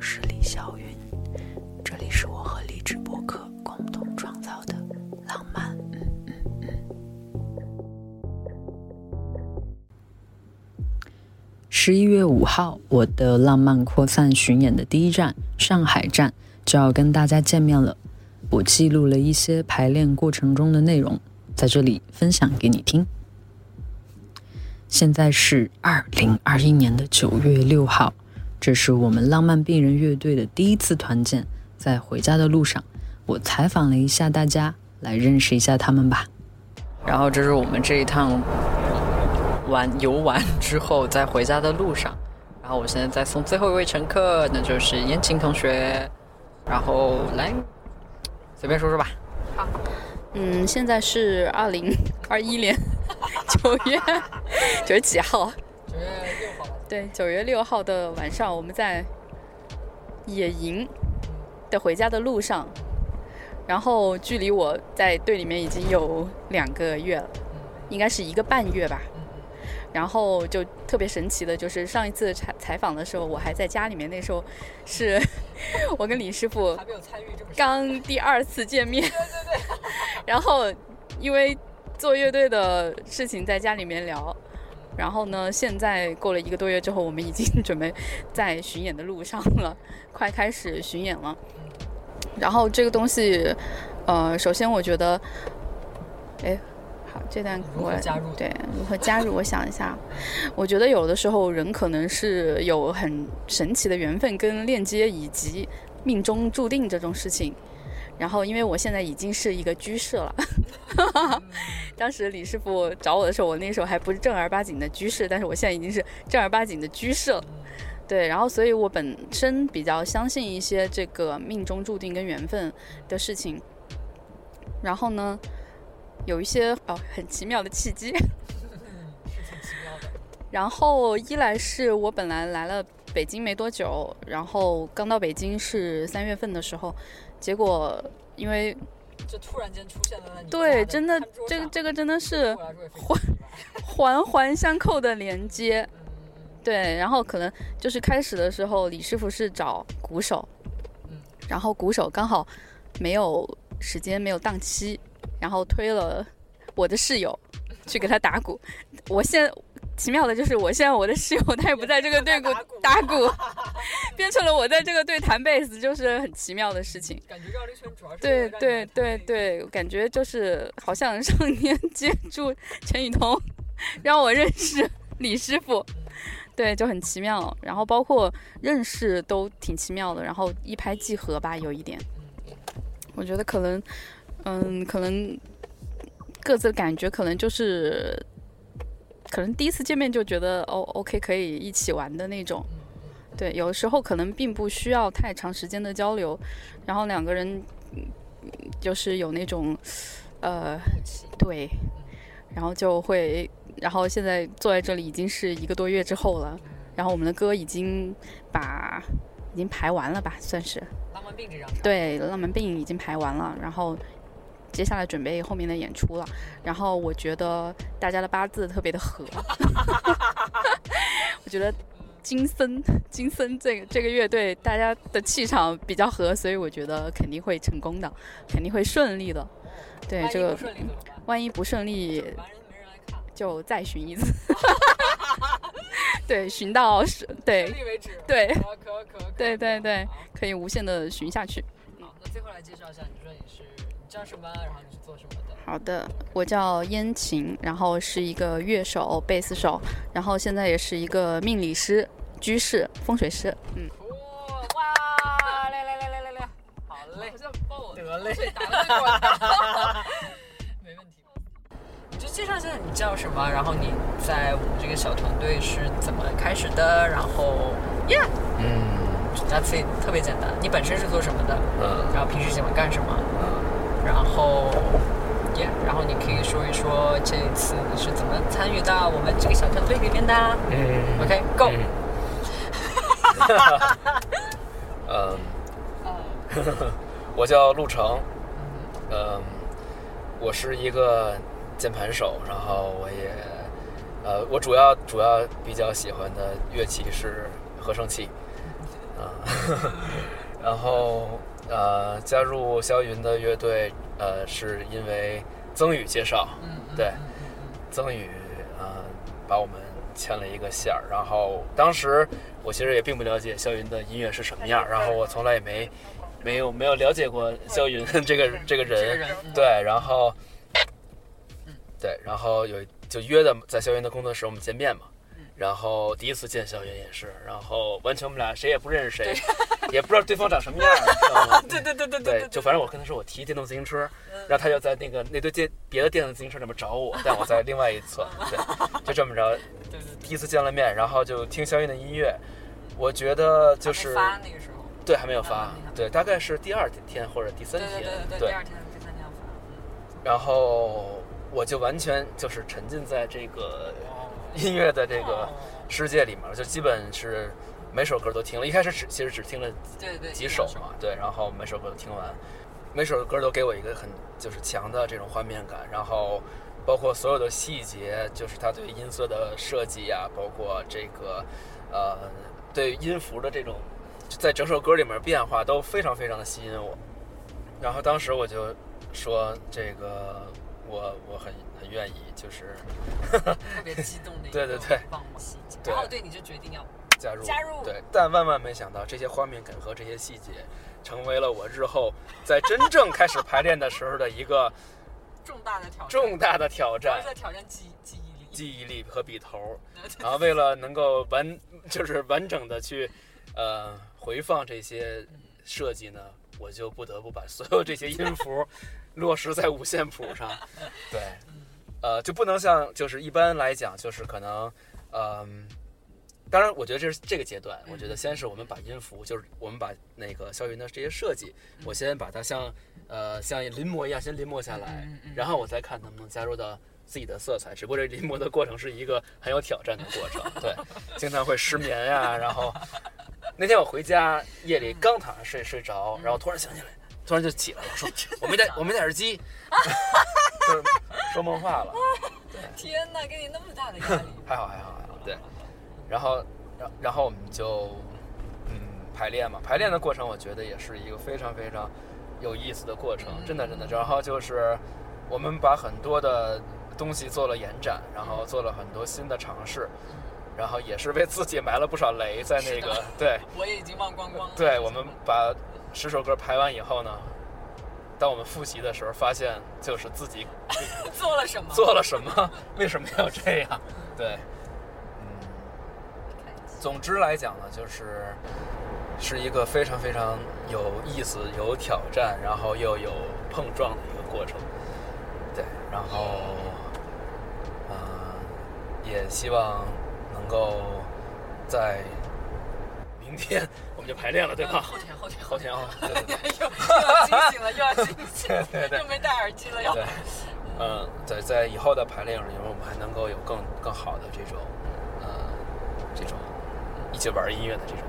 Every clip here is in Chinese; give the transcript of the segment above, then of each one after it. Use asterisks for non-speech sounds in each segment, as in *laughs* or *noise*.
我是李小云，这里是我和荔枝播客共同创造的浪漫。嗯嗯嗯。十一月五号，我的浪漫扩散巡演的第一站上海站就要跟大家见面了。我记录了一些排练过程中的内容，在这里分享给你听。现在是二零二一年的九月六号。这是我们浪漫病人乐队的第一次团建，在回家的路上，我采访了一下大家，来认识一下他们吧。然后这是我们这一趟玩游玩之后，在回家的路上。然后我现在在送最后一位乘客，那就是燕青同学。然后来随便说说吧。好，嗯，现在是二零二一年 *laughs* 九月 *laughs* 九月几号？对，九月六号的晚上，我们在野营的回家的路上，然后距离我在队里面已经有两个月了，应该是一个半月吧。然后就特别神奇的，就是上一次采采访的时候，我还在家里面，那时候是 *laughs* 我跟李师傅刚第二次见面，对对对。*laughs* 然后因为做乐队的事情，在家里面聊。然后呢？现在过了一个多月之后，我们已经准备在巡演的路上了，快开始巡演了。然后这个东西，呃，首先我觉得，哎，好，这段我对如何加入？我想一下，我觉得有的时候人可能是有很神奇的缘分跟链接，以及命中注定这种事情。然后，因为我现在已经是一个居士了，*laughs* 当时李师傅找我的时候，我那时候还不是正儿八经的居士，但是我现在已经是正儿八经的居士了。对，然后，所以我本身比较相信一些这个命中注定跟缘分的事情。然后呢，有一些哦很奇妙的契机。*laughs* 然后一来是我本来来了北京没多久，然后刚到北京是三月份的时候。结果，因为就突然间出现了那对，真的，这个这个真的是环 *laughs* 环环相扣的连接，对。然后可能就是开始的时候，李师傅是找鼓手，然后鼓手刚好没有时间，没有档期，然后推了我的室友去给他打鼓。我现奇妙的就是，我现在我的室友他也不在这个队 *laughs* 鼓打鼓，变成了我在这个队弹贝斯，就是很奇妙的事情。感觉绕了一圈，主要是对对对对，感觉就是好像上天接住陈雨桐，让我认识李师傅，对，就很奇妙。然后包括认识都挺奇妙的，然后一拍即合吧，有一点。我觉得可能，嗯，可能各自的感觉可能就是。可能第一次见面就觉得哦，OK，可以一起玩的那种。对，有的时候可能并不需要太长时间的交流，然后两个人就是有那种呃，对，然后就会，然后现在坐在这里已经是一个多月之后了，然后我们的歌已经把已经排完了吧，算是。浪漫病这张。对，浪漫病已经排完了，然后。接下来准备后面的演出了，然后我觉得大家的八字特别的合，*laughs* 我觉得金森金森这个这个乐队大家的气场比较合，所以我觉得肯定会成功的，肯定会顺利的。对这个，万一不顺利，就再寻一次。*laughs* *laughs* 对，寻到是，对，对，对对对，可以无限的寻下去。好，那最后来介绍一下，你说你是。叫什么？然后你是做什么的？好的，我叫燕晴，然后是一个乐手、贝斯手，然后现在也是一个命理师、居士、风水师。嗯。哇！来来来来来来，好嘞，得嘞，打了这个。没问题。你就介绍一下你叫什么，然后你在我们这个小团队是怎么开始的，然后，Yeah，嗯，那次特别简单。你本身是做什么的？嗯。然后平时喜欢干什么？然后，耶，然后你可以说一说这一次你是怎么参与到我们这个小团队里面的？嗯，OK，Go。*laughs* 嗯，我叫陆成，嗯，我是一个键盘手，然后我也，呃，我主要主要比较喜欢的乐器是合成器，啊 *laughs* *laughs* 然后呃，加入肖云的乐队，呃，是因为曾宇介绍，嗯，对曾宇呃把我们牵了一个线儿，然后当时我其实也并不了解肖云的音乐是什么样儿，然后我从来也没没有没有了解过肖云这个这个这个人，嗯。对，然后对，然后有就约的在肖云的工作室我们见面嘛。然后第一次见肖云也是，然后完全我们俩谁也不认识谁，*laughs* *laughs* 也不知道对方长什么样儿，你 *laughs* 知道吗？对对对对对，就反正我跟他说我骑电动自行车，然后他就在那个那堆电别的电动自行车里面找我，*laughs* 但我在另外一侧，对，就这么着，第一次见了面，然后就听肖云的音乐，我觉得就是发那个时候，对还没有发对，大概是第二天或者第三天，对对对，第二天第三天发，然后我就完全就是沉浸在这个音乐的这个世界里面，就基本是每首歌都听了，一开始只其实只听了对对几首嘛，对，然后每首歌都听完，每首歌都给我一个很就是强的这种画面感，然后包括所有的细节，就是他对音色的设计呀、包括这个呃对音符的这种在整首歌里面变化都非常非常的吸引我。然后当时我就说这个我我很很愿意，就是特别激动的 *laughs* 一个对对对然后对你就决定要加入。加入。对，但万万没想到这些画面感和这些细节，成为了我日后在真正开始排练的时候的一个 *laughs* 重大的挑战，重大的挑战。挑战记记忆力，记忆力和笔头，*laughs* 然后为了能够完，*laughs* 就是完整的去，呃，回放这些设计呢，我就不得不把所有这些音符落实在五线谱上。对，呃，就不能像就是一般来讲，就是可能，嗯、当然，我觉得这是这个阶段。我觉得先是我们把音符，就是我们把那个肖云的这些设计，我先把它像呃像临摹一样先临摹下来然后我再看能不能加入到自己的色彩。只不过这临摹的过程是一个很有挑战的过程，*laughs* 对，经常会失眠呀、然后那天我回家夜里刚躺下睡睡着，然后突然想起来，突然就起来了，说 *laughs* 我没戴我没戴耳机，*laughs* 就是说梦话了。天哪，给你那么大的压力，还好还好还好，对。然后，然然后我们就嗯排练嘛，排练的过程我觉得也是一个非常非常有意思的过程，真的真的。然后就是我们把很多的东西做了延展，然后做了很多新的尝试，然后也是为自己埋了不少雷在那个 *laughs* 对 *laughs* 我也已经忘光光了。对，我们把十首歌排完以后呢。当我们复习的时候，发现就是自己 *laughs* 做了什么？做了什么，为什么要这样？对，嗯，总之来讲呢，就是是一个非常非常有意思、有挑战，然后又有碰撞的一个过程。对，然后，嗯、也希望能够在明天我们就排练了，对吧？后天后天后天啊。*laughs* 又又要惊醒了，又要惊醒了，*laughs* 对对对又没戴耳机了，要对，嗯，在在以后的排练里面，我们还能够有更更好的这种一起玩音乐的这种，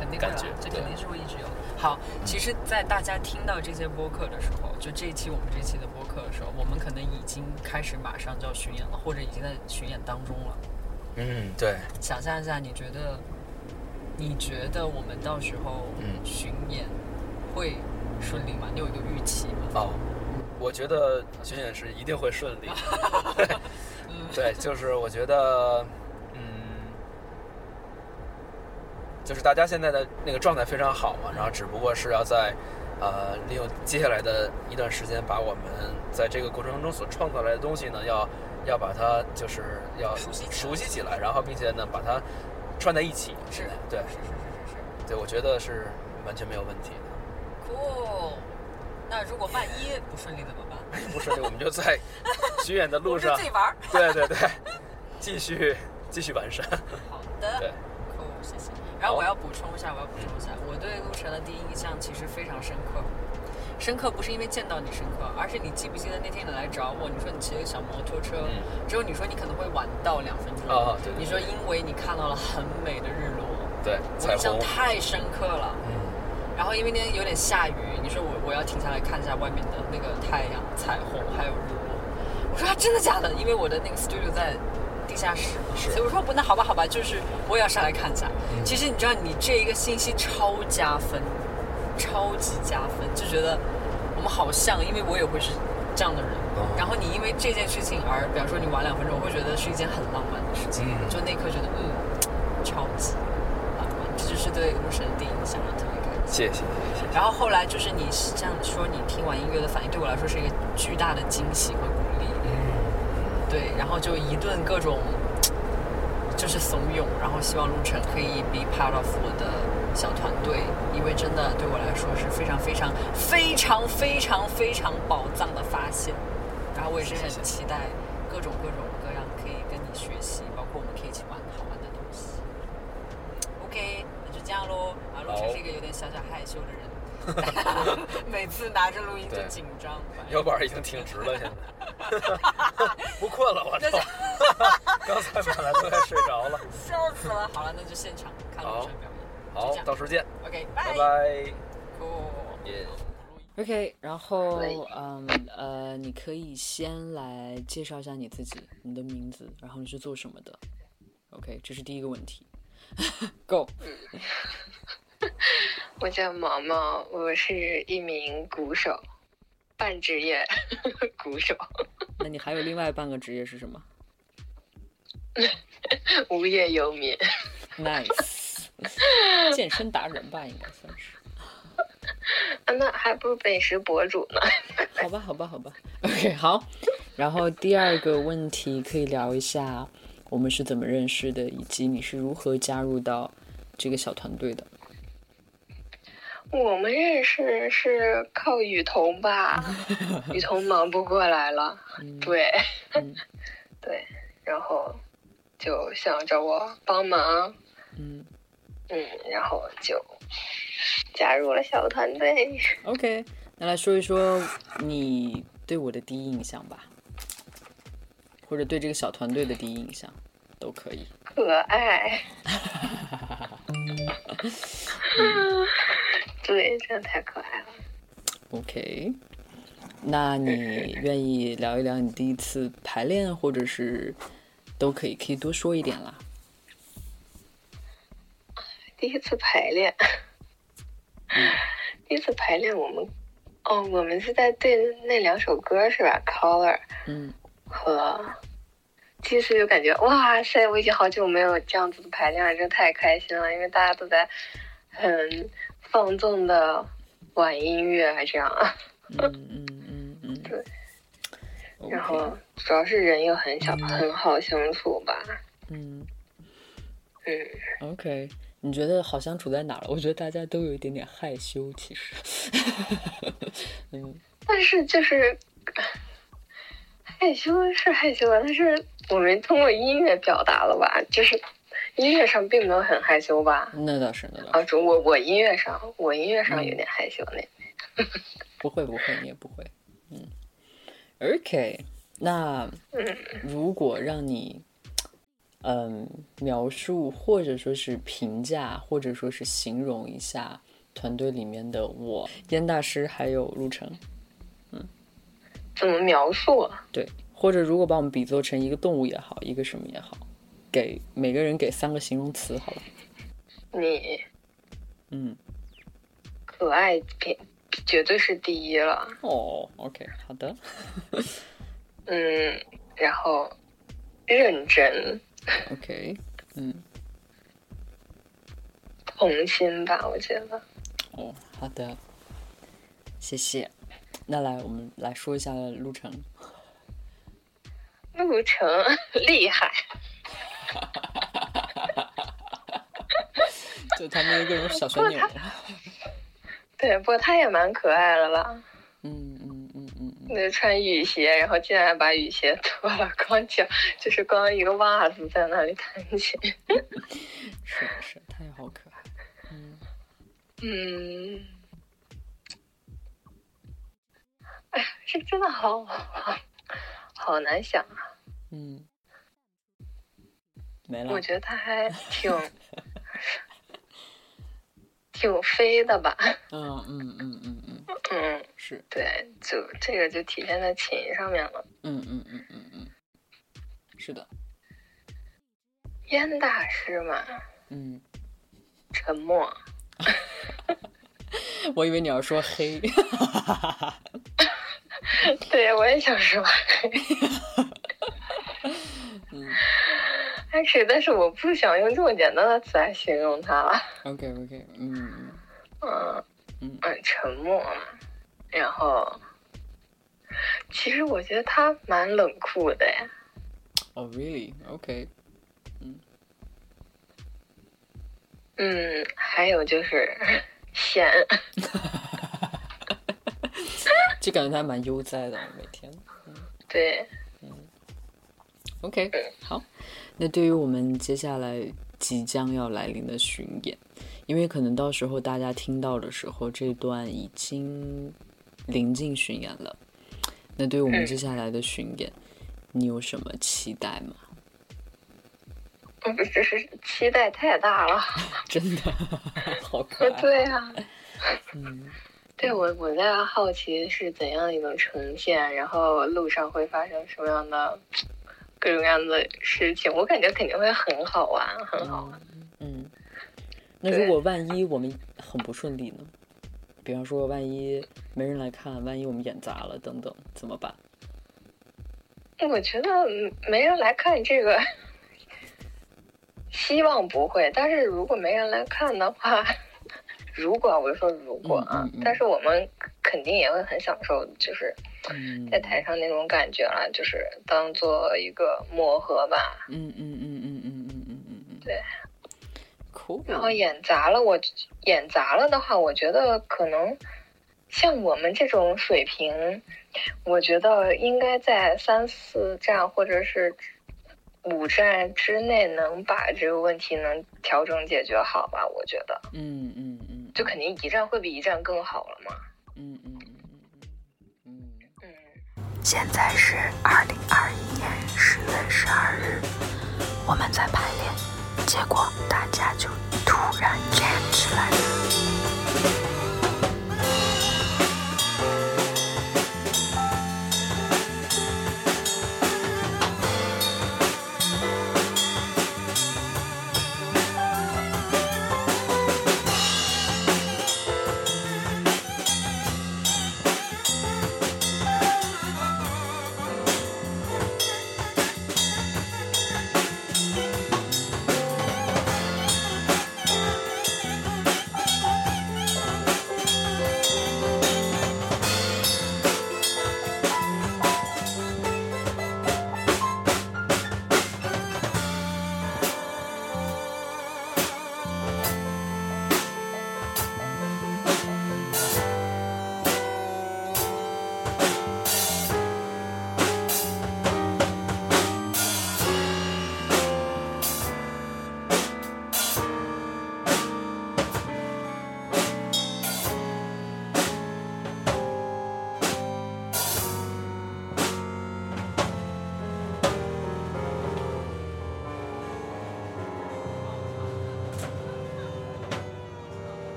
肯定感觉这肯定是会一直有的。好，其实，在大家听到这些播客的时候，就这一期我们这期的播客的时候，我们可能已经开始马上就要巡演了，或者已经在巡演当中了。嗯，对，想象一下，你觉得，你觉得我们到时候嗯巡演会顺利吗？你有一个预期吗？哦，我觉得巡演是一定会顺利，*laughs* 对，对，就是我觉得，嗯，就是大家现在的那个状态非常好嘛，然后只不过是要在，呃，利用接下来的一段时间，把我们在这个过程中所创造来的东西呢，要要把它就是要熟悉起来熟悉起来，然后并且呢把它串在一起，是的，对是是是是是对，我觉得是完全没有问题的。是，cool。那如果万一不顺利怎么办？*laughs* 不顺利，我们就在 *laughs* 巡演的路上自，己玩儿。对对对，继续继续完善。好的对。然后我要补充一下，我要补充一下，我对陆晨的第一印象其实非常深刻。深刻不是因为见到你深刻，而是你记不记得那天你来找我，你说你骑小摩托车，嗯之后你说你可能会晚到两分钟，啊对对对你说因为你看到了很美的日落，对，我印象，太深刻了。嗯，然后因为那天有点下雨，你说我我要停下来看一下外面的那个太阳、彩虹还有日落。我说啊，真的假的？因为我的那个 studio 在第下史嘛，是所以我说不，那好吧好吧，就是我也要上来看一下。嗯其实你知道，你这一个信息超加分，超级加分，就觉得我们好像，因为我也会是这样的人。哦然后你因为这件事情而，比方说你晚两分钟，我会觉得是一件很浪漫的事情，嗯就那一刻觉得嗯，超级浪漫，这就是对陆神的第一印象，特别开心。谢谢谢谢。然后后来就是你这样说，你听完音乐的反应对我来说是一个巨大的惊喜和鼓对，然后就一顿各种就是怂恿，然后希望陆晨可以 be part of 我的小团队，因为真的对我来说是非常非常非常非常非常宝藏的发现。然后我也是很期待各种各种各样可以跟你学习，包括我们可以一起玩好玩的东西。OK，那就这样喽。啊，陆晨是一个有点小小害羞的人，*laughs* 每次拿着录音就紧张。腰板已经挺直了，现在 *laughs* *laughs* 不困了，我操！*laughs* 刚才本来都快睡着了。笑死了。好了，那就现场看陆好晨表演。好到时见，OK，拜拜。Cool。OK，然后嗯呃，你可以先来介绍一下你自己，你的名字，然后你是做什么的？OK，这是第一个问题。*laughs* Go。我叫毛毛，我是一名鼓手，半职业鼓手，那你还有另外半个职业是什么 *laughs* 无业游民。？Nice，健身达人吧，应该算是。啊，那还不如美食博主呢。*laughs* 好吧，好吧，好吧。OK，好。然后第二个问题可以聊一下我们是怎么认识的，以及你是如何加入到这个小团队的。我们认识是靠雨桐吧，*laughs* 雨桐忙不过来了，嗯。对，嗯。*laughs* 对，然后就想找我帮忙，嗯。嗯，然后就加入了小团队。，OK，那来说一说你对我的第一印象吧，或者对这个小团队的第一印象都可以。可爱，*laughs* 对，真的太可爱了。OK，那你 *laughs* 愿意聊一聊你第一次排练，或者是都可以，可以多说一点啦。第一次排练，*laughs* 第一次排练我们，哦，我们是在对那两首歌是吧？Color 嗯和，其实就感觉哇塞，我已经好久没有这样子的排练了，真的太开心了，因为大家都在很放纵的玩音乐还，这样啊，嗯嗯嗯嗯，对。然后主要是人又很小，很好相处吧，嗯嗯。，OK，你觉得好相处在哪儿了？我觉得大家都有一点点害羞，其实。*laughs* 嗯但是就是害羞是害羞啊，但是我们通过音乐表达了吧，就是音乐上并没有很害羞吧。那倒是，那倒啊，是，啊我我音乐上，我音乐上有点害羞那。*laughs* 不会不会，你也不会。嗯，OK，那嗯如果让你，嗯，描述或者说是评价，或者说是形容一下团队里面的我、燕大师还有陆程，怎么描述啊？对，或者如果把我们比作成一个动物也好，一个什么也好，给每个人给三个形容词好了。你嗯，可爱品绝对是第一了。哦，OK，好的，*laughs* 嗯，然后认真、OK，嗯，童心吧，我觉得。哦，好的，谢谢。那来，我们来说一下路程。路程 *laughs* 厉害，*laughs* 就他们一个人小旋钮。对，不过他也蛮可爱的吧。嗯嗯嗯嗯嗯，那穿雨鞋，然后竟然把雨鞋脱了，光脚就是光一个袜子在那里弹琴。*laughs* 是的是，他也好可爱。嗯嗯，哎呀，这真的好好好难想啊！嗯，没了我。觉得他还挺挺飞的吧？嗯嗯嗯嗯嗯，嗯，是。对，就这个就体现在琴上面了。嗯嗯嗯嗯嗯，是的。燕大师嘛，嗯，沉默。*laughs* 我以为你要说黑。*laughs* 对，我也想说黑。*laughs* 嗯但是，但是我不想用这么简单的词来形容他了。*laughs* OK OK，嗯嗯嗯嗯，沉默。然后，其实我觉得他蛮冷酷的呀。哦，really？OK，嗯，还有就是 *laughs* 闲。*laughs* 就感觉他蛮悠哉的，每天。对，OK，好。那对于我们接下来即将要来临的巡演，因为可能到时候大家听到的时候，这段已经临近巡演了。那对于我们嗯接下来的巡演，你有什么期待吗？不是，是期待太大了。*laughs* 真的，*laughs* 好可爱。*laughs* 对啊，嗯对我我在好奇是怎样一种呈现，然后路上会发生什么样的各种各样的事情，我感觉肯定会很好玩，很好玩。嗯，那如果万一我们很不顺利呢？比方说，万一没人来看，万一我们演砸了等等，怎么办？我觉得嗯没人来看这个，*laughs* 希望不会。但是如果没人来看的话，如果我是说如果啊，但是我们肯定也会很享受，就是嗯，在台上那种感觉了，就是当做一个磨合吧。嗯嗯嗯嗯嗯嗯嗯嗯嗯，对。然后演砸了，我演砸了的话，我觉得可能像我们这种水平，我觉得应该在三四站或者是五站之内能把这个问题能调整解决好吧？我觉得，嗯嗯嗯，就肯定一站会比一站更好了嘛。嗯嗯嗯嗯嗯嗯，现在是二零二一年十月十二日，我们在排练，结果大家就突然 jam 起来了。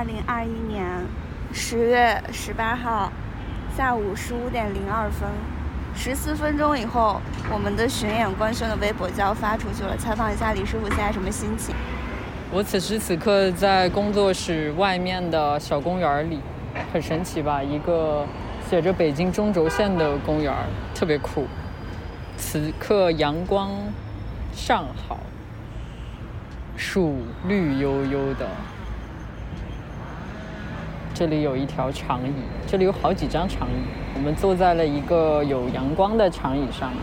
二零二一年十月十八号下午十五点零二分，十四分钟以后，我们的巡演官宣的微博就要发出去了。采访一下李师傅现在什么心情？我此时此刻在工作室外面的小公园里，很神奇吧？一个写着北京中轴线的公园，特别酷。此刻阳光尚好，树绿油油的。这里有一条长椅，这里有好几张长椅。我们坐在了一个有阳光的长椅上面，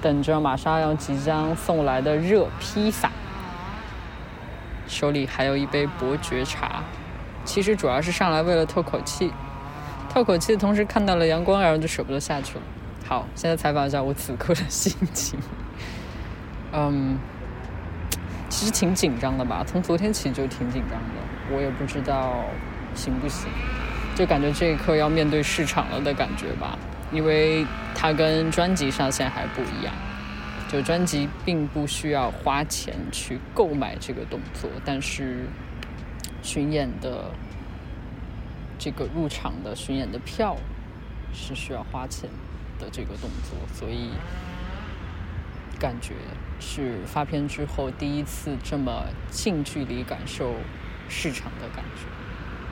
等着马上要即将送来的热披萨。手里还有一杯伯爵茶，其实主要是上来为了透口气，透口气的同时看到了阳光，然后就舍不得下去了。好，现在采访一下我此刻的心情。*laughs* 嗯，其实挺紧张的吧，从昨天起就挺紧张的，我也不知道行不行，就感觉这一刻要面对市场了的感觉吧，因为它跟专辑上线还不一样。就专辑并不需要花钱去购买这个动作，但是巡演的这个入场的巡演的票是需要花钱的这个动作，所以感觉是发片之后第一次这么近距离感受市场的感觉，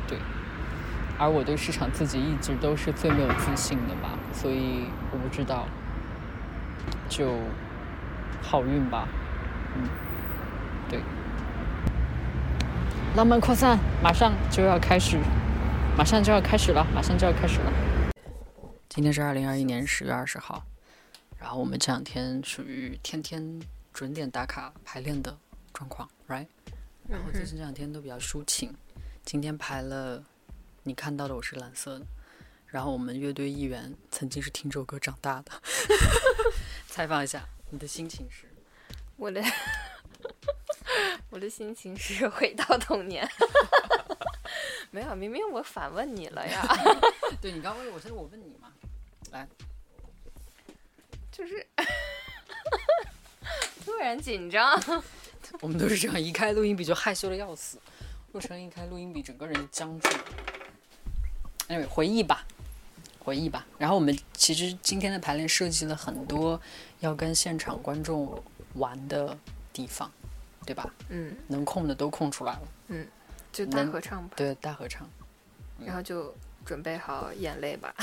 对。而我对市场自己一直都是最没有自信的吧，所以我不知道，就好运吧，嗯，对。浪漫扩散马上就要开始，马上就要开始了，马上就要开始了。今天是二零二一年十月二十号，然后我们这两天属于天天准点打卡排练的状况，right？然后最近这两天都比较抒情，今天排了。你看到的我是蓝色的，然后我们乐队一员曾经是听这首歌长大的。*laughs* 采访一下，你的心情是？我的 *laughs* 我的心情是回到童年。*laughs* 没有，明明我反问你了呀。对你刚问我，现在我问你嘛。来，就是突然紧张。我们都是这样，一开录音笔就害羞的要死。陆晨一开录音笔，整个人僵住。哎，回忆吧，回忆吧。然后我们其实今天的排练设计了很多要跟现场观众玩的地方，对吧？嗯。能空的都空出来了。嗯。就大合唱吧。对，大合唱。然后就准备好眼泪吧。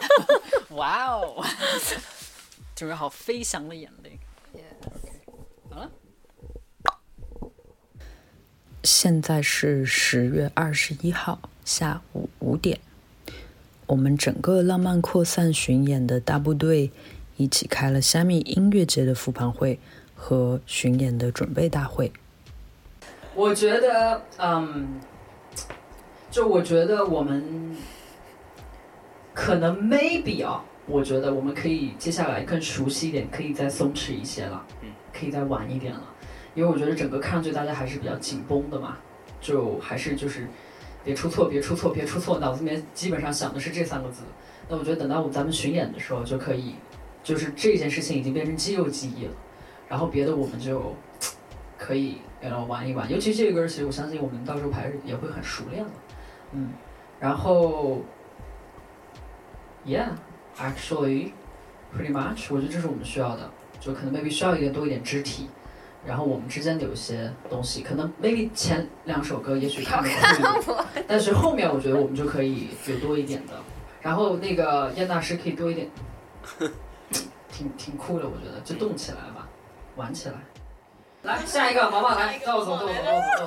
*laughs* 哇哦！*laughs* 准备好飞翔的眼泪。好了。现在是十月二十一号下午五点。我们整个浪漫扩散巡演的大部队一起开了虾米音乐节的复盘会和巡演的准备大会。我觉得，嗯，就我觉得我们可能 maybe 啊，我觉得我们可以接下来更熟悉一点，可以再松弛一些了，嗯，可以再晚一点了，因为我觉得整个看上去大家还是比较紧绷的嘛，就还是就是。别出错，别出错，别出错！脑子里面基本上想的是这三个字。那我觉得等到咱们巡演的时候就可以，就是这件事情已经变成肌肉记忆了。然后别的我们就可以然后玩一玩。尤其这个歌，其实我相信我们到时候排也会很熟练了。嗯，然后，Yeah，actually pretty much，我觉得这是我们需要的，就可能 maybe 需要一点多一点肢体。然后我们之间有一些东西，可能 maybe 前两首歌也许 *laughs* 看不出但是后面我觉得我们就可以有多一点的。然后那个燕大师可以多一点，挺挺酷的，我觉得就动起来吧，玩起来。来下一个，毛毛来，倒走，倒走，倒走，倒走。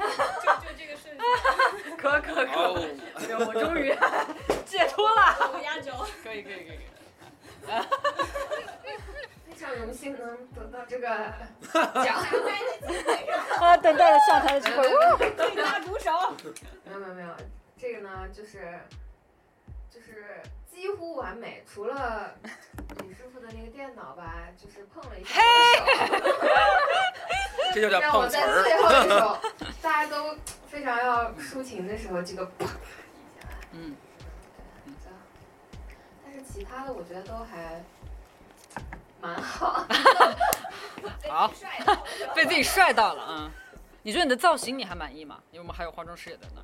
*laughs* 就就这个设计。可可可，我终于 *laughs* 解脱了。压轴。可以可以可以。荣幸能得到这个奖，*laughs* 啊，等待着下台的机会，最佳鼓手。没有没有没有，这个呢就是就是几乎完美，除了李师傅的那个电脑吧，就是碰了一下手。这就叫碰瓷儿。最后一首，大家都非常要抒情的时候，这个啪一下，嗯，但是其他的我觉得都还。蛮好，*laughs* 好，*laughs* 被自己帅到了啊！你觉得你的造型你还满意吗？因为我们还有化妆师也在那。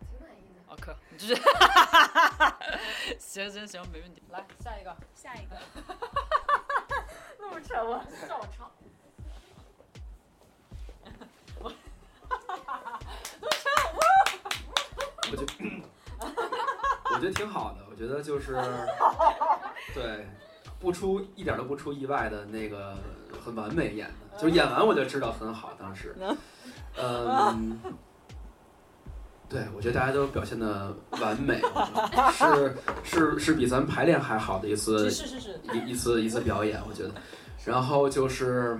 挺满意的。哦，可，你就是，*laughs* 行行行，没问题。来下一个，下一个。那么沉吗，让我唱。我，我觉得，*coughs* 我觉得挺好的。我觉得就是，对。不出一点都不出意外的那个很完美演的，就是演完我就知道很好。当时，*laughs* 嗯，对我觉得大家都表现的完美，是是是比咱排练还好的一次，是是是一一次一次表演，我觉得。然后就是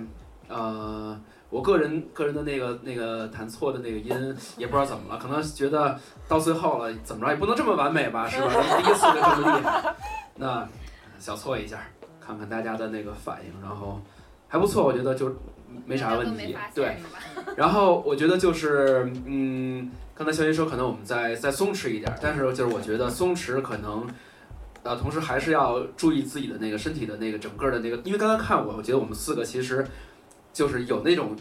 呃，我个人个人的那个那个弹错的那个音也不知道怎么了，可能觉得到最后了怎么着也不能这么完美吧，是吧？第一次就这么厉害，那。小错一下，看看大家的那个反应，然后还不错，我觉得就没啥问题。对，*laughs* 然后我觉得就是，嗯，刚才肖云说可能我们再再松弛一点，但是就是我觉得松弛可能，呃，同时还是要注意自己的那个身体的那个整个的那个，因为刚刚看我，我觉得我们四个其实就是有那种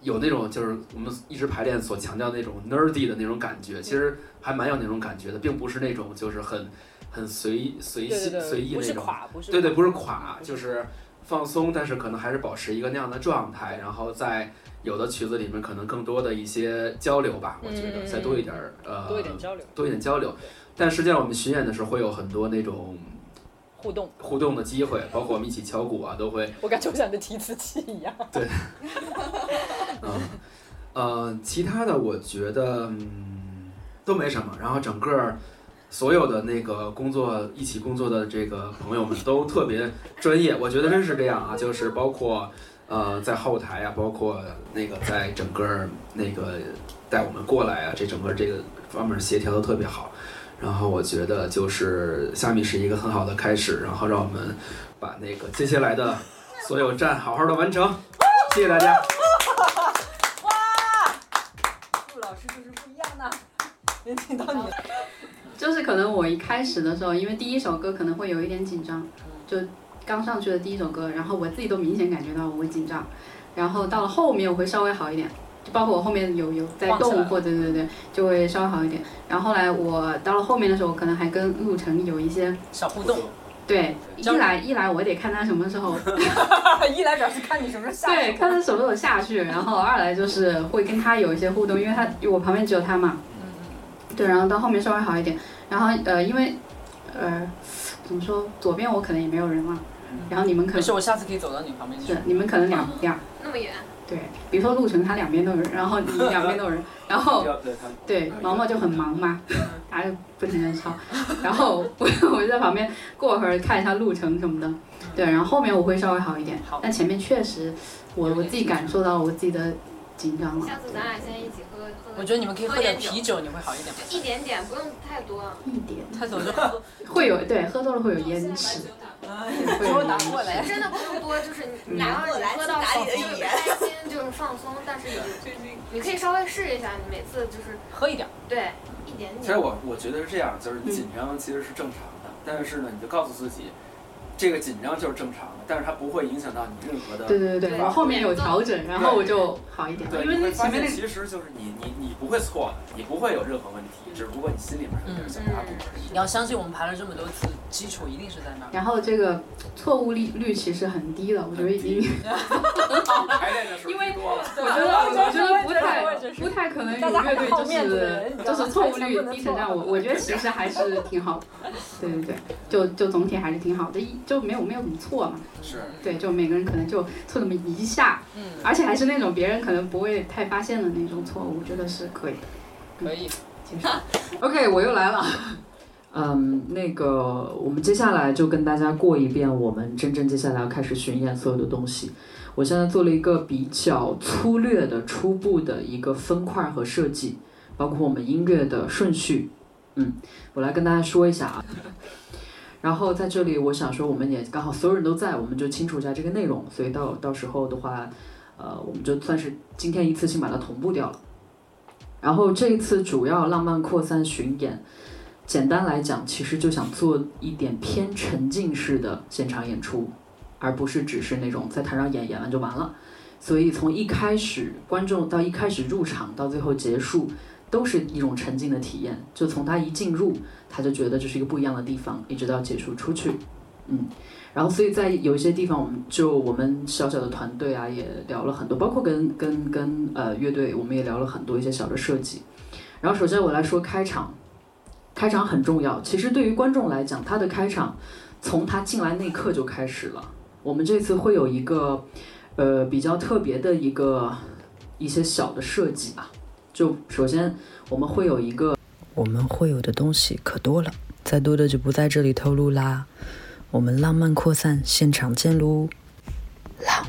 有那种就是我们一直排练所强调那种 nerdy 的那种感觉，其实还蛮有那种感觉的，并不是那种就是很很随随性随意那种。是垮，不是对对，不是垮垮，就是放松，但是可能还是保持一个那样的状态，然后在有的曲子里面可能更多的一些交流吧，我觉得嗯再多一点儿呃多一点交流，多一点交流。但实际上我们巡演的时候会有很多那种互动。互动的机会，包括我们一起敲鼓啊，都会我感觉我像你的提词器一样。*laughs* 对嗯呃，其他的我觉得嗯都没什么，然后整个。所有的那个工作一起工作的这个朋友们都特别专业，我觉得真是这样啊，就是包括呃在后台啊，包括那个在整个那个带我们过来啊，这整个这个方面协调的特别好。然后我觉得就是虾米是一个很好的开始，然后让我们把那个接下来的所有站好好的完成。*laughs* 谢谢大家。哇 *laughs* 陆老师就是不一样呢，*laughs* 能听到你。就是可能我一开始的时候，因为第一首歌可能会有一点紧张，就刚上去的第一首歌，然后我自己都明显感觉到我会紧张，然后到了后面我会稍微好一点，就包括我后面有有在动或者对对对，就会稍微好一点。然后后来我到了后面的时候，可能还跟陆晨有一些小互动，对，一来一来我得看他什么时候 *laughs* *laughs* 一来主要是看你什么时候下去。对，看他什么时候下去，然后二来就是会跟他有一些互动，因为他我旁边只有他嘛，对，然后到后面稍微好一点，然后呃，因为呃怎么说，左边我可能也没有人嘛，然后你们可能没事，我下次可以走到你旁边去。是。你们可能两两那么远，对，比如说路程他两边都有人，然后你两边都有人，*laughs* 然后对毛毛就很忙嘛，他就不停的抄，然后我 *laughs* 我就在旁边过会儿看一下路程什么的，对，然后后面我会稍微好一点，但前面确实我我自己感受到我自己的紧张了，下次咱俩先一起喝喝。我觉得你们可以喝点啤酒，你会好一点。就一点点，不用太多。一点太多就喝，会有对喝多了会有烟气，会有给我拿过来。真的不用多，就是你哪怕你喝到手就是开心，就是放松，但是你你可以稍微试一下，你每次就是喝一点。对一点点其实。我我觉得是这样，就是紧张其实是正常的，但是呢，你就告诉自己，这个紧张就是正常的，但是它不会影响到你任何的。对对对，对我后面有调整，然后我就好一点，对，因为你会发现那前面那其实就是你你你不会错的，你不会有任何问题，只不过你心里面有点小打鼓而已。你要相信我们排了这么多次，基础一定是在那儿。然后这个错误率率其实很低了，我觉得已经，*laughs* 排练的时候因为。我觉得我觉得不太不太可能乐队就是就是错误率低成这样，我我觉得其实还是挺好的，*laughs* 对对对，就就总体还是挺好的，一就没有没有怎么错嘛，是，对，就每个人可能就错那么一下，嗯，而且还是那种别人可能不会太发现的那种错误，我觉得是可以的。可以。接受 *laughs* OK，我又来了。嗯，那个，我们接下来就跟大家过一遍我们真正接下来要开始巡演所有的东西。我现在做了一个比较粗略的、初步的一个分块和设计，包括我们音乐的顺序。嗯，我来跟大家说一下啊。然后在这里，我想说，我们也刚好所有人都在，我们就清楚一下这个内容，所以到到时候的话，呃，我们就算是今天一次性把它同步掉了。然后这一次主要浪漫扩散巡演，简单来讲，其实就想做一点偏沉浸式的现场演出，而不是只是那种在台上演演完就完了。所以从一开始观众到一开始入场到最后结束，都是一种沉浸的体验。就从他一进入，他就觉得这是一个不一样的地方，一直到结束出去，嗯。然后，所以在有一些地方，我们就我们小小的团队啊，也聊了很多，包括跟跟跟呃乐队，我们也聊了很多一些小的设计。然后，首先我来说开场，开场很重要。其实对于观众来讲，他的开场从他进来那一刻就开始了。我们这次会有一个呃比较特别的一个一些小的设计吧。就首先我们会有一个我们会有的东西可多了，再多的就不在这里透露啦。我们浪漫扩散，现场见喽！浪